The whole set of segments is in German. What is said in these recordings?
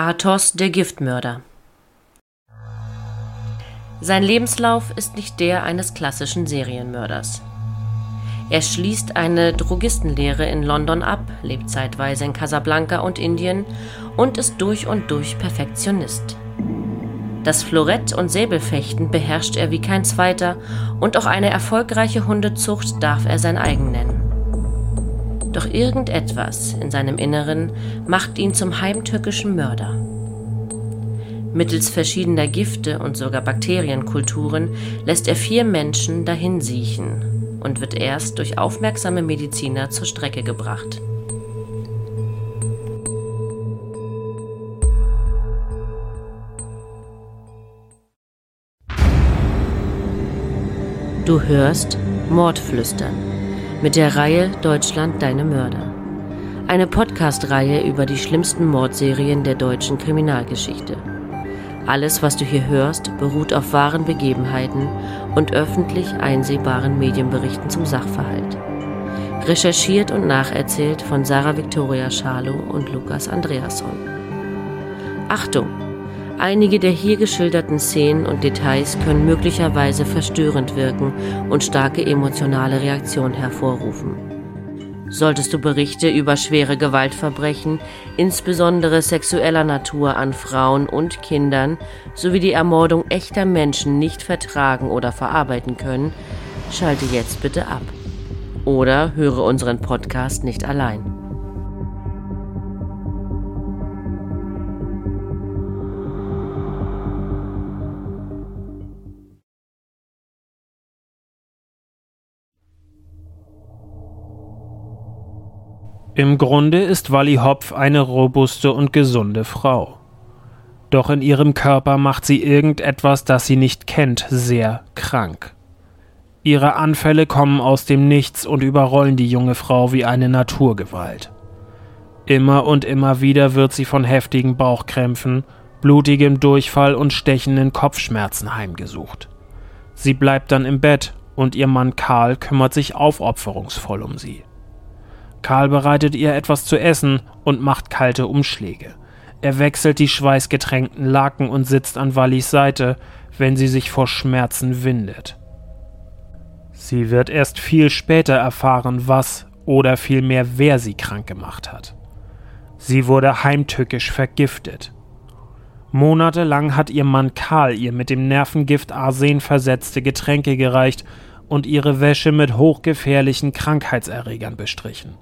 Athos der Giftmörder Sein Lebenslauf ist nicht der eines klassischen Serienmörders. Er schließt eine Drogistenlehre in London ab, lebt zeitweise in Casablanca und Indien und ist durch und durch Perfektionist. Das Florett- und Säbelfechten beherrscht er wie kein zweiter und auch eine erfolgreiche Hundezucht darf er sein eigen nennen. Doch irgendetwas in seinem Inneren macht ihn zum heimtückischen Mörder. Mittels verschiedener Gifte und sogar Bakterienkulturen lässt er vier Menschen dahinsiechen und wird erst durch aufmerksame Mediziner zur Strecke gebracht. Du hörst Mordflüstern mit der Reihe Deutschland deine Mörder. Eine Podcast-Reihe über die schlimmsten Mordserien der deutschen Kriminalgeschichte. Alles, was du hier hörst, beruht auf wahren Begebenheiten und öffentlich einsehbaren Medienberichten zum Sachverhalt. Recherchiert und nacherzählt von Sarah Victoria Schalow und Lukas Andreasson. Achtung! Einige der hier geschilderten Szenen und Details können möglicherweise verstörend wirken und starke emotionale Reaktionen hervorrufen. Solltest du Berichte über schwere Gewaltverbrechen, insbesondere sexueller Natur an Frauen und Kindern, sowie die Ermordung echter Menschen nicht vertragen oder verarbeiten können, schalte jetzt bitte ab. Oder höre unseren Podcast nicht allein. Im Grunde ist Wally Hopf eine robuste und gesunde Frau. Doch in ihrem Körper macht sie irgendetwas, das sie nicht kennt, sehr krank. Ihre Anfälle kommen aus dem Nichts und überrollen die junge Frau wie eine Naturgewalt. Immer und immer wieder wird sie von heftigen Bauchkrämpfen, blutigem Durchfall und stechenden Kopfschmerzen heimgesucht. Sie bleibt dann im Bett und ihr Mann Karl kümmert sich aufopferungsvoll um sie. Karl bereitet ihr etwas zu essen und macht kalte Umschläge. Er wechselt die schweißgetränkten Laken und sitzt an Wallis Seite, wenn sie sich vor Schmerzen windet. Sie wird erst viel später erfahren, was oder vielmehr wer sie krank gemacht hat. Sie wurde heimtückisch vergiftet. Monatelang hat ihr Mann Karl ihr mit dem Nervengift Arsen versetzte Getränke gereicht und ihre Wäsche mit hochgefährlichen Krankheitserregern bestrichen.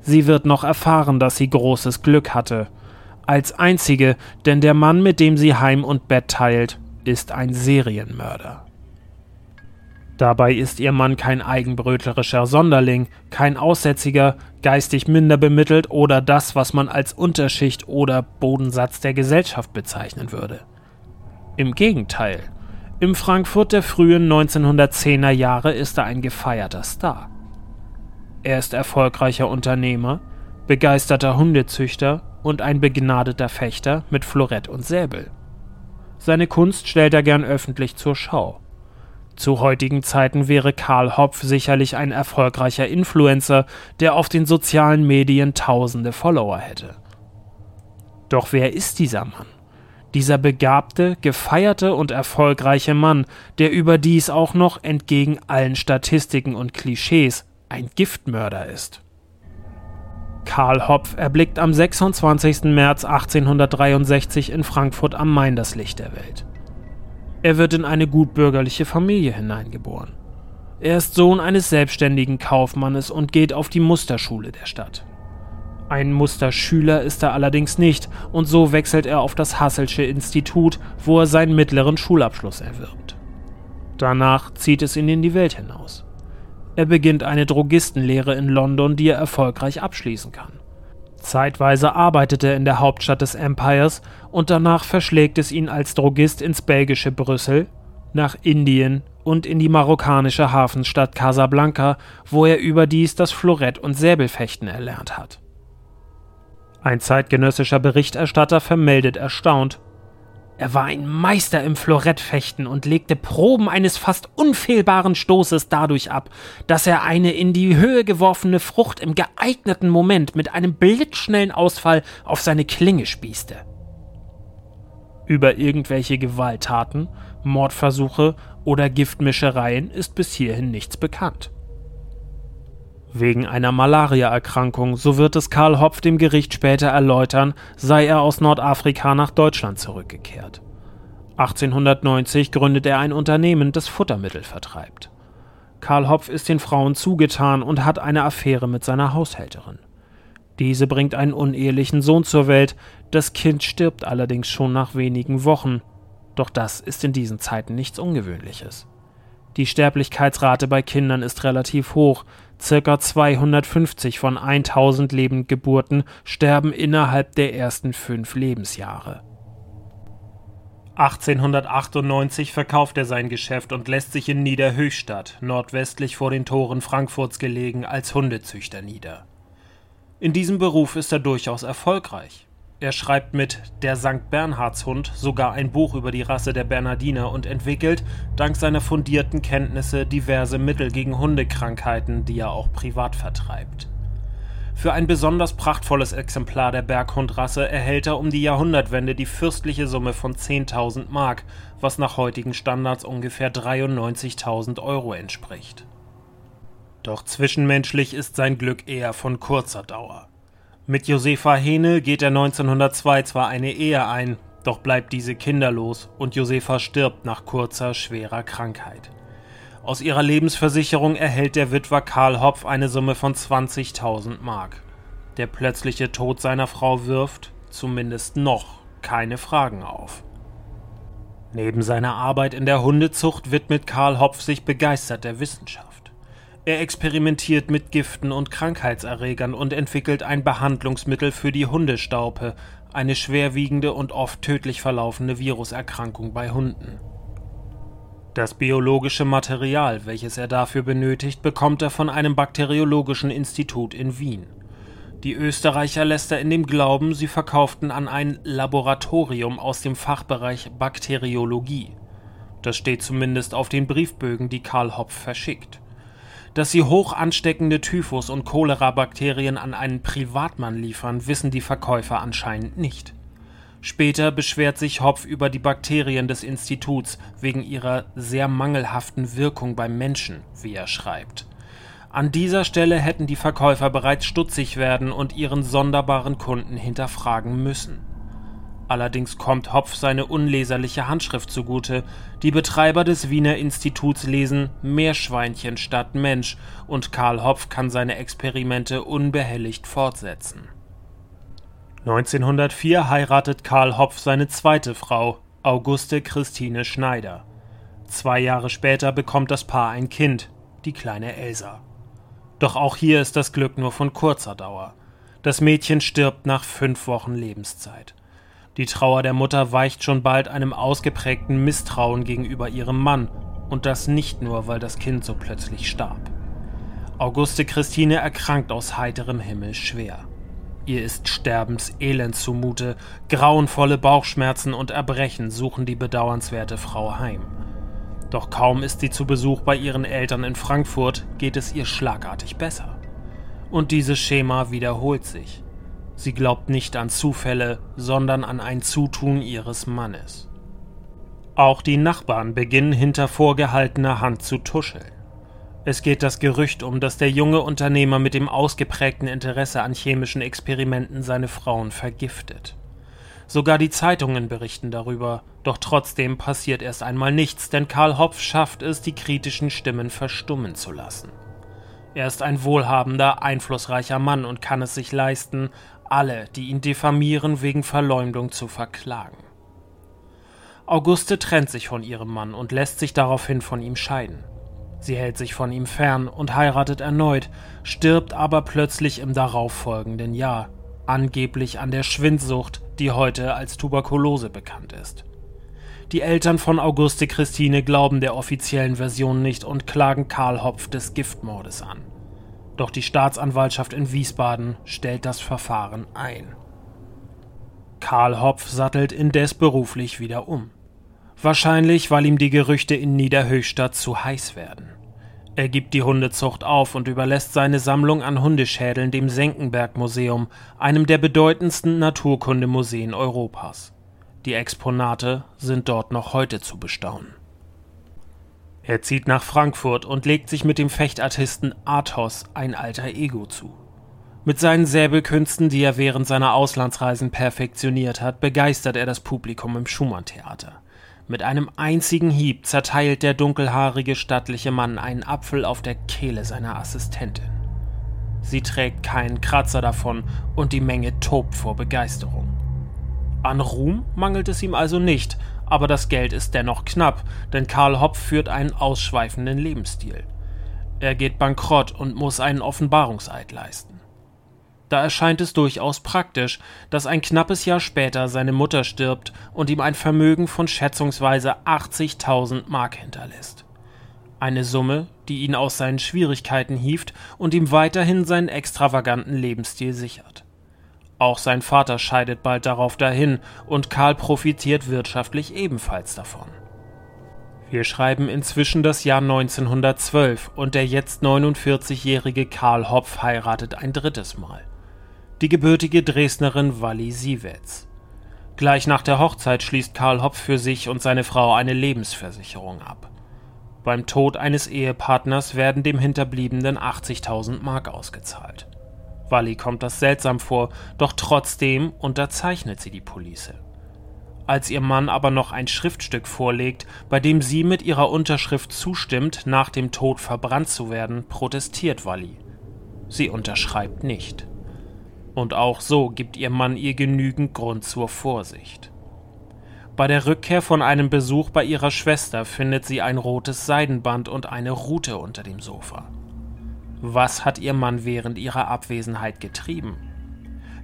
Sie wird noch erfahren, dass sie großes Glück hatte. Als einzige, denn der Mann, mit dem sie Heim und Bett teilt, ist ein Serienmörder. Dabei ist ihr Mann kein eigenbrötlerischer Sonderling, kein Aussätziger, geistig minder bemittelt oder das, was man als Unterschicht oder Bodensatz der Gesellschaft bezeichnen würde. Im Gegenteil, im Frankfurt der frühen 1910er Jahre ist er ein gefeierter Star. Er ist erfolgreicher Unternehmer, begeisterter Hundezüchter und ein begnadeter Fechter mit Florett und Säbel. Seine Kunst stellt er gern öffentlich zur Schau. Zu heutigen Zeiten wäre Karl Hopf sicherlich ein erfolgreicher Influencer, der auf den sozialen Medien tausende Follower hätte. Doch wer ist dieser Mann? Dieser begabte, gefeierte und erfolgreiche Mann, der überdies auch noch entgegen allen Statistiken und Klischees ein Giftmörder ist. Karl Hopf erblickt am 26. März 1863 in Frankfurt am Main das Licht der Welt. Er wird in eine gutbürgerliche Familie hineingeboren. Er ist Sohn eines selbstständigen Kaufmannes und geht auf die Musterschule der Stadt. Ein Musterschüler ist er allerdings nicht und so wechselt er auf das Hasselsche Institut, wo er seinen mittleren Schulabschluss erwirbt. Danach zieht es ihn in die Welt hinaus. Er beginnt eine Drogistenlehre in London, die er erfolgreich abschließen kann. Zeitweise arbeitet er in der Hauptstadt des Empires und danach verschlägt es ihn als Drogist ins belgische Brüssel, nach Indien und in die marokkanische Hafenstadt Casablanca, wo er überdies das Florett- und Säbelfechten erlernt hat. Ein zeitgenössischer Berichterstatter vermeldet erstaunt, er war ein Meister im Florettfechten und legte Proben eines fast unfehlbaren Stoßes dadurch ab, dass er eine in die Höhe geworfene Frucht im geeigneten Moment mit einem blitzschnellen Ausfall auf seine Klinge spießte. Über irgendwelche Gewalttaten, Mordversuche oder Giftmischereien ist bis hierhin nichts bekannt. Wegen einer Malariaerkrankung, so wird es Karl Hopf dem Gericht später erläutern, sei er aus Nordafrika nach Deutschland zurückgekehrt. 1890 gründet er ein Unternehmen, das Futtermittel vertreibt. Karl Hopf ist den Frauen zugetan und hat eine Affäre mit seiner Haushälterin. Diese bringt einen unehelichen Sohn zur Welt, das Kind stirbt allerdings schon nach wenigen Wochen. Doch das ist in diesen Zeiten nichts Ungewöhnliches. Die Sterblichkeitsrate bei Kindern ist relativ hoch, circa 250 von 1000 Lebendgeburten sterben innerhalb der ersten fünf Lebensjahre. 1898 verkauft er sein Geschäft und lässt sich in Niederhöchstadt, nordwestlich vor den Toren Frankfurts gelegen, als Hundezüchter nieder. In diesem Beruf ist er durchaus erfolgreich. Er schreibt mit Der St. Bernhardshund sogar ein Buch über die Rasse der Bernardiner und entwickelt, dank seiner fundierten Kenntnisse, diverse Mittel gegen Hundekrankheiten, die er auch privat vertreibt. Für ein besonders prachtvolles Exemplar der Berghundrasse erhält er um die Jahrhundertwende die fürstliche Summe von 10.000 Mark, was nach heutigen Standards ungefähr 93.000 Euro entspricht. Doch zwischenmenschlich ist sein Glück eher von kurzer Dauer. Mit Josefa Hene geht er 1902 zwar eine Ehe ein, doch bleibt diese kinderlos und Josefa stirbt nach kurzer, schwerer Krankheit. Aus ihrer Lebensversicherung erhält der Witwer Karl Hopf eine Summe von 20.000 Mark. Der plötzliche Tod seiner Frau wirft, zumindest noch, keine Fragen auf. Neben seiner Arbeit in der Hundezucht widmet Karl Hopf sich begeistert der Wissenschaft. Er experimentiert mit Giften und Krankheitserregern und entwickelt ein Behandlungsmittel für die Hundestaupe, eine schwerwiegende und oft tödlich verlaufende Viruserkrankung bei Hunden. Das biologische Material, welches er dafür benötigt, bekommt er von einem bakteriologischen Institut in Wien. Die Österreicher lässt er in dem Glauben, sie verkauften an ein Laboratorium aus dem Fachbereich Bakteriologie. Das steht zumindest auf den Briefbögen, die Karl Hopf verschickt. Dass sie hoch ansteckende Typhus- und Cholera-Bakterien an einen Privatmann liefern, wissen die Verkäufer anscheinend nicht. Später beschwert sich Hopf über die Bakterien des Instituts wegen ihrer sehr mangelhaften Wirkung beim Menschen, wie er schreibt. An dieser Stelle hätten die Verkäufer bereits stutzig werden und ihren sonderbaren Kunden hinterfragen müssen. Allerdings kommt Hopf seine unleserliche Handschrift zugute. Die Betreiber des Wiener Instituts lesen Meerschweinchen statt Mensch und Karl Hopf kann seine Experimente unbehelligt fortsetzen. 1904 heiratet Karl Hopf seine zweite Frau, Auguste Christine Schneider. Zwei Jahre später bekommt das Paar ein Kind, die kleine Elsa. Doch auch hier ist das Glück nur von kurzer Dauer. Das Mädchen stirbt nach fünf Wochen Lebenszeit. Die Trauer der Mutter weicht schon bald einem ausgeprägten Misstrauen gegenüber ihrem Mann, und das nicht nur, weil das Kind so plötzlich starb. Auguste Christine erkrankt aus heiterem Himmel schwer. Ihr ist sterbenselend zumute, grauenvolle Bauchschmerzen und Erbrechen suchen die bedauernswerte Frau heim. Doch kaum ist sie zu Besuch bei ihren Eltern in Frankfurt, geht es ihr schlagartig besser. Und dieses Schema wiederholt sich. Sie glaubt nicht an Zufälle, sondern an ein Zutun ihres Mannes. Auch die Nachbarn beginnen hinter vorgehaltener Hand zu tuscheln. Es geht das Gerücht um, dass der junge Unternehmer mit dem ausgeprägten Interesse an chemischen Experimenten seine Frauen vergiftet. Sogar die Zeitungen berichten darüber, doch trotzdem passiert erst einmal nichts, denn Karl Hopf schafft es, die kritischen Stimmen verstummen zu lassen. Er ist ein wohlhabender, einflussreicher Mann und kann es sich leisten, alle, die ihn diffamieren, wegen Verleumdung zu verklagen. Auguste trennt sich von ihrem Mann und lässt sich daraufhin von ihm scheiden. Sie hält sich von ihm fern und heiratet erneut, stirbt aber plötzlich im darauffolgenden Jahr, angeblich an der Schwindsucht, die heute als Tuberkulose bekannt ist. Die Eltern von Auguste Christine glauben der offiziellen Version nicht und klagen Karl Hopf des Giftmordes an. Doch die Staatsanwaltschaft in Wiesbaden stellt das Verfahren ein. Karl Hopf sattelt indes beruflich wieder um. Wahrscheinlich, weil ihm die Gerüchte in Niederhöchstadt zu heiß werden. Er gibt die Hundezucht auf und überlässt seine Sammlung an Hundeschädeln dem Senckenberg Museum, einem der bedeutendsten Naturkundemuseen Europas. Die Exponate sind dort noch heute zu bestaunen. Er zieht nach Frankfurt und legt sich mit dem Fechtartisten Athos ein alter Ego zu. Mit seinen Säbelkünsten, die er während seiner Auslandsreisen perfektioniert hat, begeistert er das Publikum im Schumann-Theater. Mit einem einzigen Hieb zerteilt der dunkelhaarige stattliche Mann einen Apfel auf der Kehle seiner Assistentin. Sie trägt keinen Kratzer davon und die Menge tobt vor Begeisterung. An Ruhm mangelt es ihm also nicht, aber das Geld ist dennoch knapp, denn Karl Hopf führt einen ausschweifenden Lebensstil. Er geht bankrott und muss einen Offenbarungseid leisten. Da erscheint es durchaus praktisch, dass ein knappes Jahr später seine Mutter stirbt und ihm ein Vermögen von schätzungsweise 80.000 Mark hinterlässt. Eine Summe, die ihn aus seinen Schwierigkeiten hieft und ihm weiterhin seinen extravaganten Lebensstil sichert. Auch sein Vater scheidet bald darauf dahin und Karl profitiert wirtschaftlich ebenfalls davon. Wir schreiben inzwischen das Jahr 1912 und der jetzt 49-jährige Karl Hopf heiratet ein drittes Mal. Die gebürtige Dresdnerin Walli Siewetz. Gleich nach der Hochzeit schließt Karl Hopf für sich und seine Frau eine Lebensversicherung ab. Beim Tod eines Ehepartners werden dem Hinterbliebenen 80.000 Mark ausgezahlt. Wally kommt das seltsam vor, doch trotzdem unterzeichnet sie die Police. Als ihr Mann aber noch ein Schriftstück vorlegt, bei dem sie mit ihrer Unterschrift zustimmt, nach dem Tod verbrannt zu werden, protestiert Wally. Sie unterschreibt nicht. Und auch so gibt ihr Mann ihr genügend Grund zur Vorsicht. Bei der Rückkehr von einem Besuch bei ihrer Schwester findet sie ein rotes Seidenband und eine Rute unter dem Sofa. Was hat ihr Mann während ihrer Abwesenheit getrieben?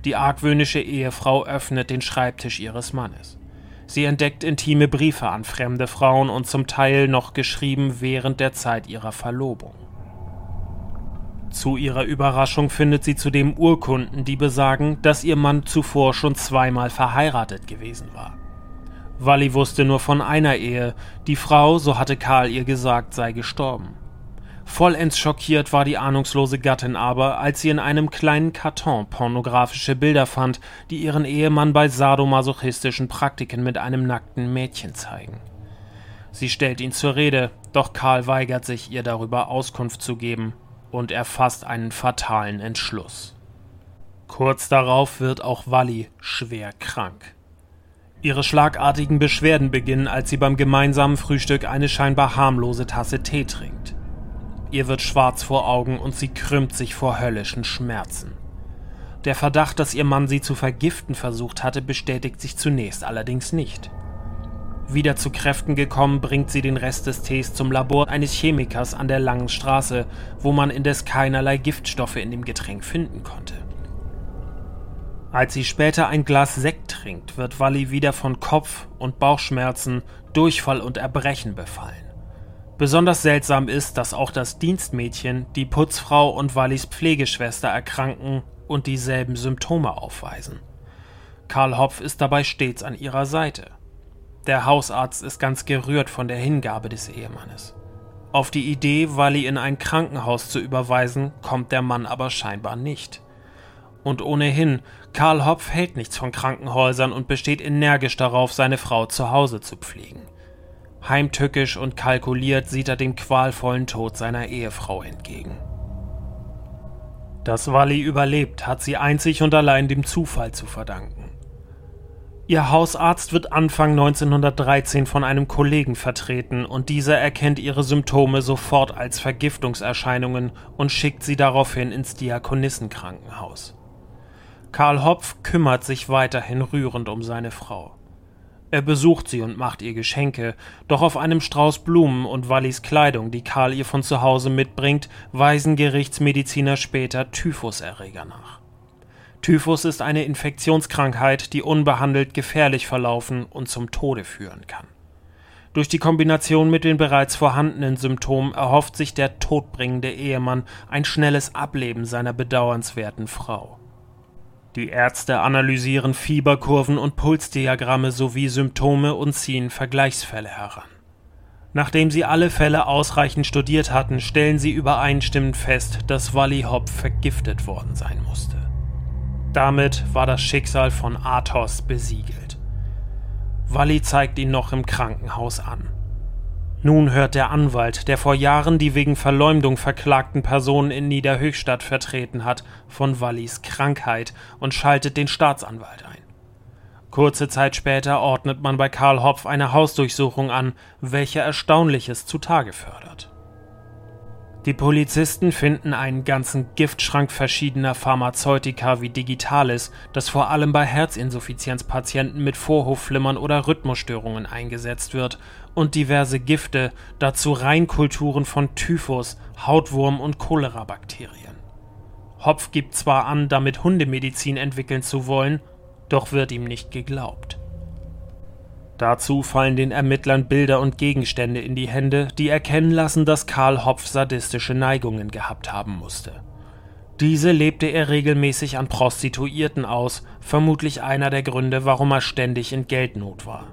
Die argwöhnische Ehefrau öffnet den Schreibtisch ihres Mannes. Sie entdeckt intime Briefe an fremde Frauen und zum Teil noch geschrieben während der Zeit ihrer Verlobung. Zu ihrer Überraschung findet sie zudem Urkunden, die besagen, dass ihr Mann zuvor schon zweimal verheiratet gewesen war. Wally wusste nur von einer Ehe, die Frau, so hatte Karl ihr gesagt, sei gestorben. Vollends schockiert war die ahnungslose Gattin aber, als sie in einem kleinen Karton pornografische Bilder fand, die ihren Ehemann bei sadomasochistischen Praktiken mit einem nackten Mädchen zeigen. Sie stellt ihn zur Rede, doch Karl weigert sich, ihr darüber Auskunft zu geben, und er fasst einen fatalen Entschluss. Kurz darauf wird auch Walli schwer krank. Ihre schlagartigen Beschwerden beginnen, als sie beim gemeinsamen Frühstück eine scheinbar harmlose Tasse Tee trinkt. Ihr wird schwarz vor Augen und sie krümmt sich vor höllischen Schmerzen. Der Verdacht, dass ihr Mann sie zu vergiften versucht hatte, bestätigt sich zunächst allerdings nicht. Wieder zu Kräften gekommen, bringt sie den Rest des Tees zum Labor eines Chemikers an der langen Straße, wo man indes keinerlei Giftstoffe in dem Getränk finden konnte. Als sie später ein Glas Sekt trinkt, wird Wally wieder von Kopf- und Bauchschmerzen, Durchfall und Erbrechen befallen. Besonders seltsam ist, dass auch das Dienstmädchen, die Putzfrau und Wallis Pflegeschwester erkranken und dieselben Symptome aufweisen. Karl Hopf ist dabei stets an ihrer Seite. Der Hausarzt ist ganz gerührt von der Hingabe des Ehemannes. Auf die Idee, Walli in ein Krankenhaus zu überweisen, kommt der Mann aber scheinbar nicht. Und ohnehin, Karl Hopf hält nichts von Krankenhäusern und besteht energisch darauf, seine Frau zu Hause zu pflegen. Heimtückisch und kalkuliert sieht er dem qualvollen Tod seiner Ehefrau entgegen. Dass Wally überlebt, hat sie einzig und allein dem Zufall zu verdanken. Ihr Hausarzt wird Anfang 1913 von einem Kollegen vertreten und dieser erkennt ihre Symptome sofort als Vergiftungserscheinungen und schickt sie daraufhin ins Diakonissenkrankenhaus. Karl Hopf kümmert sich weiterhin rührend um seine Frau. Er besucht sie und macht ihr Geschenke, doch auf einem Strauß Blumen und Wallis Kleidung, die Karl ihr von zu Hause mitbringt, weisen Gerichtsmediziner später Typhuserreger nach. Typhus ist eine Infektionskrankheit, die unbehandelt gefährlich verlaufen und zum Tode führen kann. Durch die Kombination mit den bereits vorhandenen Symptomen erhofft sich der todbringende Ehemann ein schnelles Ableben seiner bedauernswerten Frau. Die Ärzte analysieren Fieberkurven und Pulsdiagramme sowie Symptome und ziehen Vergleichsfälle heran. Nachdem sie alle Fälle ausreichend studiert hatten, stellen sie übereinstimmend fest, dass Wally Hopp vergiftet worden sein musste. Damit war das Schicksal von Athos besiegelt. Walli zeigt ihn noch im Krankenhaus an. Nun hört der Anwalt, der vor Jahren die wegen Verleumdung verklagten Personen in Niederhöchstadt vertreten hat, von Wallis Krankheit und schaltet den Staatsanwalt ein. Kurze Zeit später ordnet man bei Karl Hopf eine Hausdurchsuchung an, welche Erstaunliches zutage fördert. Die Polizisten finden einen ganzen Giftschrank verschiedener Pharmazeutika wie Digitalis, das vor allem bei Herzinsuffizienzpatienten mit Vorhofflimmern oder Rhythmusstörungen eingesetzt wird, und diverse Gifte, dazu Reinkulturen von Typhus, Hautwurm und Cholerabakterien. Hopf gibt zwar an, damit Hundemedizin entwickeln zu wollen, doch wird ihm nicht geglaubt. Dazu fallen den Ermittlern Bilder und Gegenstände in die Hände, die erkennen lassen, dass Karl Hopf sadistische Neigungen gehabt haben musste. Diese lebte er regelmäßig an Prostituierten aus, vermutlich einer der Gründe, warum er ständig in Geldnot war.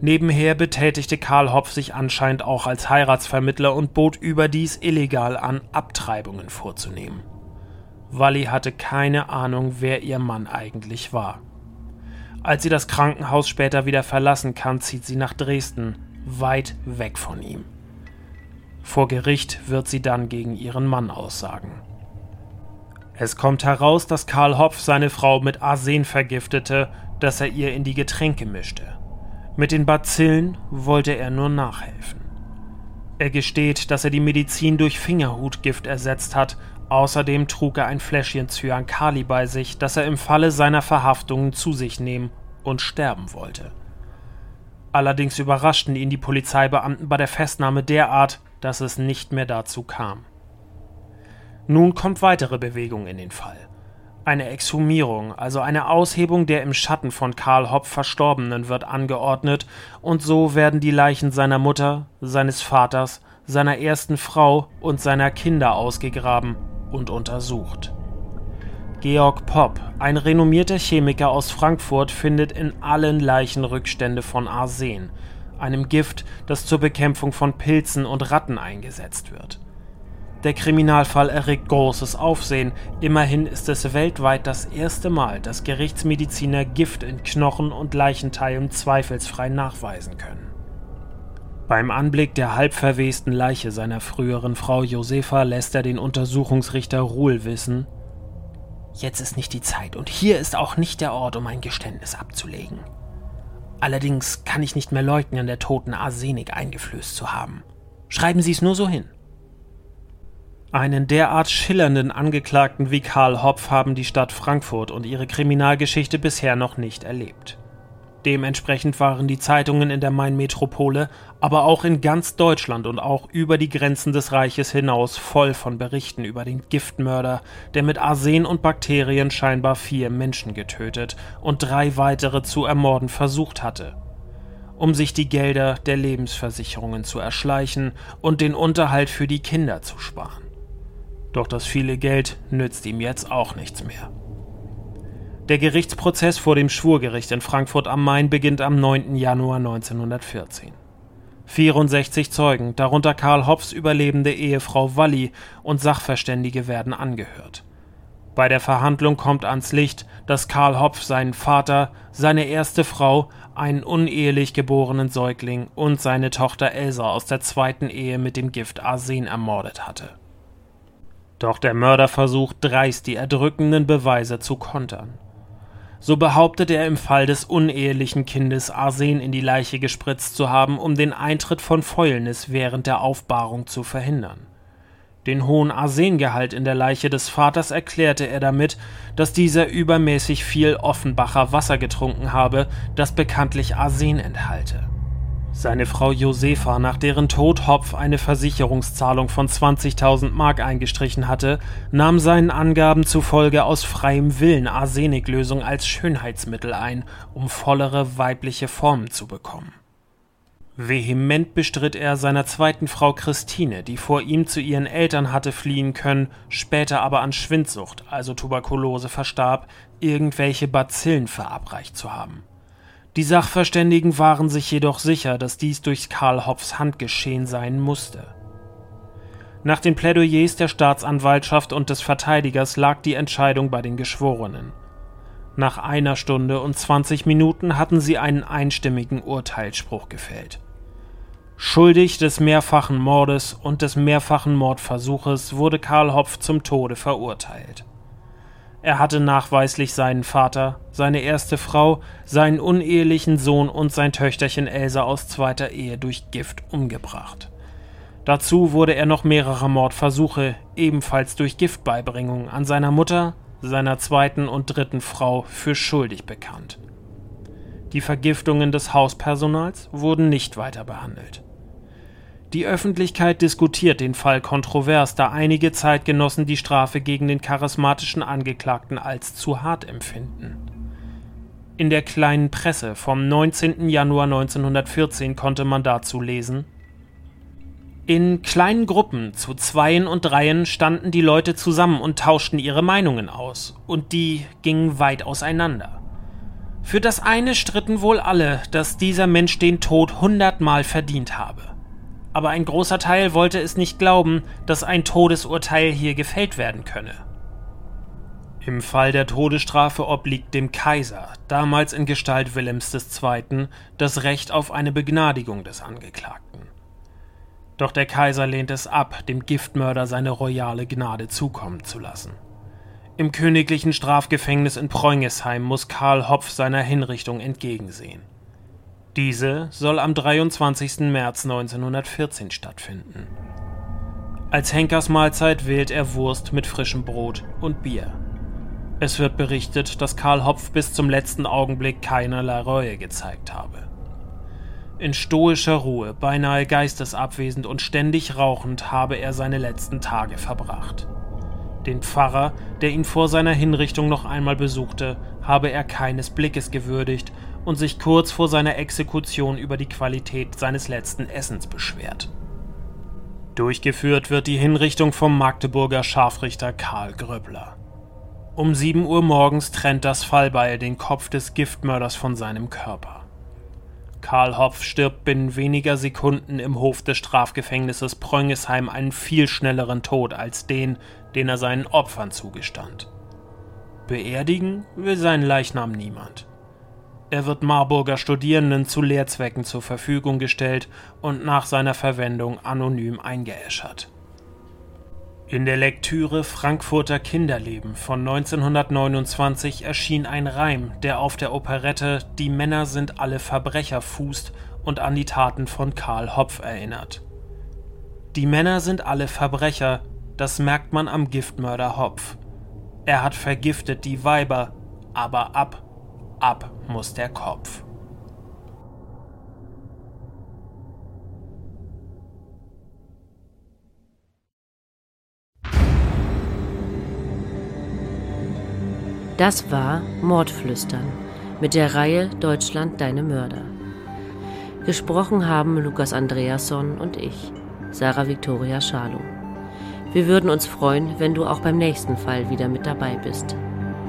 Nebenher betätigte Karl Hopf sich anscheinend auch als Heiratsvermittler und bot überdies illegal an, Abtreibungen vorzunehmen. Walli hatte keine Ahnung, wer ihr Mann eigentlich war. Als sie das Krankenhaus später wieder verlassen kann, zieht sie nach Dresden, weit weg von ihm. Vor Gericht wird sie dann gegen ihren Mann aussagen. Es kommt heraus, dass Karl Hopf seine Frau mit Arsen vergiftete, das er ihr in die Getränke mischte. Mit den Bazillen wollte er nur nachhelfen. Er gesteht, dass er die Medizin durch Fingerhutgift ersetzt hat Außerdem trug er ein Fläschchen Cyankali bei sich, das er im Falle seiner Verhaftung zu sich nehmen und sterben wollte. Allerdings überraschten ihn die Polizeibeamten bei der Festnahme derart, dass es nicht mehr dazu kam. Nun kommt weitere Bewegung in den Fall. Eine Exhumierung, also eine Aushebung der im Schatten von Karl Hopp Verstorbenen, wird angeordnet, und so werden die Leichen seiner Mutter, seines Vaters, seiner ersten Frau und seiner Kinder ausgegraben und untersucht. Georg Popp, ein renommierter Chemiker aus Frankfurt, findet in allen Leichen Rückstände von Arsen, einem Gift, das zur Bekämpfung von Pilzen und Ratten eingesetzt wird. Der Kriminalfall erregt großes Aufsehen. Immerhin ist es weltweit das erste Mal, dass Gerichtsmediziner Gift in Knochen und Leichenteilen zweifelsfrei nachweisen können. Beim Anblick der halbverwesten Leiche seiner früheren Frau Josefa lässt er den Untersuchungsrichter Ruhl wissen, Jetzt ist nicht die Zeit und hier ist auch nicht der Ort, um ein Geständnis abzulegen. Allerdings kann ich nicht mehr leugnen, der Toten Arsenik eingeflößt zu haben. Schreiben Sie es nur so hin. Einen derart schillernden Angeklagten wie Karl Hopf haben die Stadt Frankfurt und ihre Kriminalgeschichte bisher noch nicht erlebt. Dementsprechend waren die Zeitungen in der Main-Metropole, aber auch in ganz Deutschland und auch über die Grenzen des Reiches hinaus voll von Berichten über den Giftmörder, der mit Arsen und Bakterien scheinbar vier Menschen getötet und drei weitere zu ermorden versucht hatte, um sich die Gelder der Lebensversicherungen zu erschleichen und den Unterhalt für die Kinder zu sparen. Doch das viele Geld nützt ihm jetzt auch nichts mehr. Der Gerichtsprozess vor dem Schwurgericht in Frankfurt am Main beginnt am 9. Januar 1914. 64 Zeugen, darunter Karl Hopfs überlebende Ehefrau Walli und Sachverständige werden angehört. Bei der Verhandlung kommt ans Licht, dass Karl Hopf seinen Vater, seine erste Frau, einen unehelich geborenen Säugling und seine Tochter Elsa aus der zweiten Ehe mit dem Gift Arsen ermordet hatte. Doch der Mörder versucht dreist, die erdrückenden Beweise zu kontern. So behauptet er im Fall des unehelichen Kindes Arsen in die Leiche gespritzt zu haben, um den Eintritt von Fäulnis während der Aufbahrung zu verhindern. Den hohen Arsengehalt in der Leiche des Vaters erklärte er damit, dass dieser übermäßig viel Offenbacher Wasser getrunken habe, das bekanntlich Arsen enthalte. Seine Frau Josefa, nach deren Tod Hopf eine Versicherungszahlung von 20.000 Mark eingestrichen hatte, nahm seinen Angaben zufolge aus freiem Willen Arseniklösung als Schönheitsmittel ein, um vollere weibliche Formen zu bekommen. Vehement bestritt er seiner zweiten Frau Christine, die vor ihm zu ihren Eltern hatte fliehen können, später aber an Schwindsucht, also Tuberkulose, verstarb, irgendwelche Bazillen verabreicht zu haben. Die Sachverständigen waren sich jedoch sicher, dass dies durch Karl Hopfs Hand geschehen sein musste. Nach den Plädoyers der Staatsanwaltschaft und des Verteidigers lag die Entscheidung bei den Geschworenen. Nach einer Stunde und 20 Minuten hatten sie einen einstimmigen Urteilsspruch gefällt. Schuldig des mehrfachen Mordes und des mehrfachen Mordversuches wurde Karl Hopf zum Tode verurteilt. Er hatte nachweislich seinen Vater, seine erste Frau, seinen unehelichen Sohn und sein Töchterchen Elsa aus zweiter Ehe durch Gift umgebracht. Dazu wurde er noch mehrere Mordversuche, ebenfalls durch Giftbeibringung, an seiner Mutter, seiner zweiten und dritten Frau für schuldig bekannt. Die Vergiftungen des Hauspersonals wurden nicht weiter behandelt. Die Öffentlichkeit diskutiert den Fall kontrovers, da einige Zeitgenossen die Strafe gegen den charismatischen Angeklagten als zu hart empfinden. In der kleinen Presse vom 19. Januar 1914 konnte man dazu lesen in kleinen Gruppen zu Zweien und Dreien standen die Leute zusammen und tauschten ihre Meinungen aus, und die gingen weit auseinander. Für das eine stritten wohl alle, dass dieser Mensch den Tod hundertmal verdient habe. Aber ein großer Teil wollte es nicht glauben, dass ein Todesurteil hier gefällt werden könne. Im Fall der Todesstrafe obliegt dem Kaiser, damals in Gestalt Wilhelms II., das Recht auf eine Begnadigung des Angeklagten. Doch der Kaiser lehnt es ab, dem Giftmörder seine royale Gnade zukommen zu lassen. Im königlichen Strafgefängnis in Preungesheim muss Karl Hopf seiner Hinrichtung entgegensehen. Diese soll am 23. März 1914 stattfinden. Als Henkersmahlzeit wählt er Wurst mit frischem Brot und Bier. Es wird berichtet, dass Karl Hopf bis zum letzten Augenblick keinerlei Reue gezeigt habe. In stoischer Ruhe, beinahe geistesabwesend und ständig rauchend habe er seine letzten Tage verbracht. Den Pfarrer, der ihn vor seiner Hinrichtung noch einmal besuchte, habe er keines Blickes gewürdigt und sich kurz vor seiner Exekution über die Qualität seines letzten Essens beschwert. Durchgeführt wird die Hinrichtung vom Magdeburger Scharfrichter Karl Gröbler. Um 7 Uhr morgens trennt das Fallbeil den Kopf des Giftmörders von seinem Körper. Karl Hopf stirbt binnen weniger Sekunden im Hof des Strafgefängnisses Pröngesheim einen viel schnelleren Tod als den, den er seinen Opfern zugestand. Beerdigen will seinen Leichnam niemand. Er wird Marburger Studierenden zu Lehrzwecken zur Verfügung gestellt und nach seiner Verwendung anonym eingeäschert. In der Lektüre Frankfurter Kinderleben von 1929 erschien ein Reim, der auf der Operette Die Männer sind alle Verbrecher fußt und an die Taten von Karl Hopf erinnert. Die Männer sind alle Verbrecher, das merkt man am Giftmörder Hopf. Er hat vergiftet die Weiber, aber ab, ab muss der Kopf. Das war Mordflüstern mit der Reihe Deutschland deine Mörder. Gesprochen haben Lukas Andreasson und ich, Sarah Victoria Schalow. Wir würden uns freuen, wenn du auch beim nächsten Fall wieder mit dabei bist.